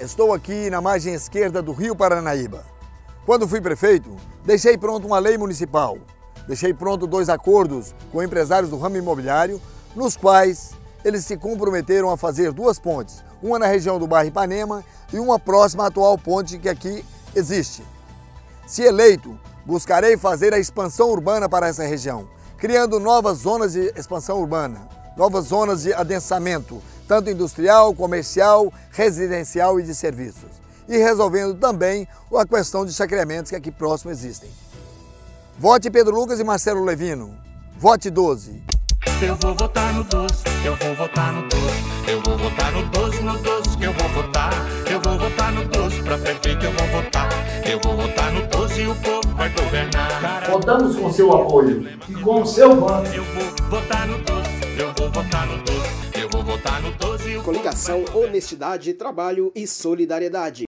Estou aqui na margem esquerda do Rio Paranaíba. Quando fui prefeito, deixei pronto uma lei municipal. Deixei pronto dois acordos com empresários do ramo imobiliário, nos quais eles se comprometeram a fazer duas pontes, uma na região do bairro Ipanema e uma próxima à atual ponte que aqui existe. Se eleito, buscarei fazer a expansão urbana para essa região, criando novas zonas de expansão urbana, novas zonas de adensamento, tanto industrial, comercial, residencial e de serviços. E resolvendo também a questão de chacreamentos que aqui próximo existem. Vote Pedro Lucas e Marcelo Levino. Vote 12. Eu vou votar no 12, eu vou votar no 12, eu vou votar no 12, no 12 que eu vou votar. Eu vou votar no 12, pra prefeito eu vou votar. Eu vou votar no 12 e o povo vai governar. Contamos com seu apoio. E com o seu voto. Eu vou votar no 12, eu vou votar no 12, eu vou votar no 12 e o povo vai Coligação Honestidade, Trabalho e Solidariedade.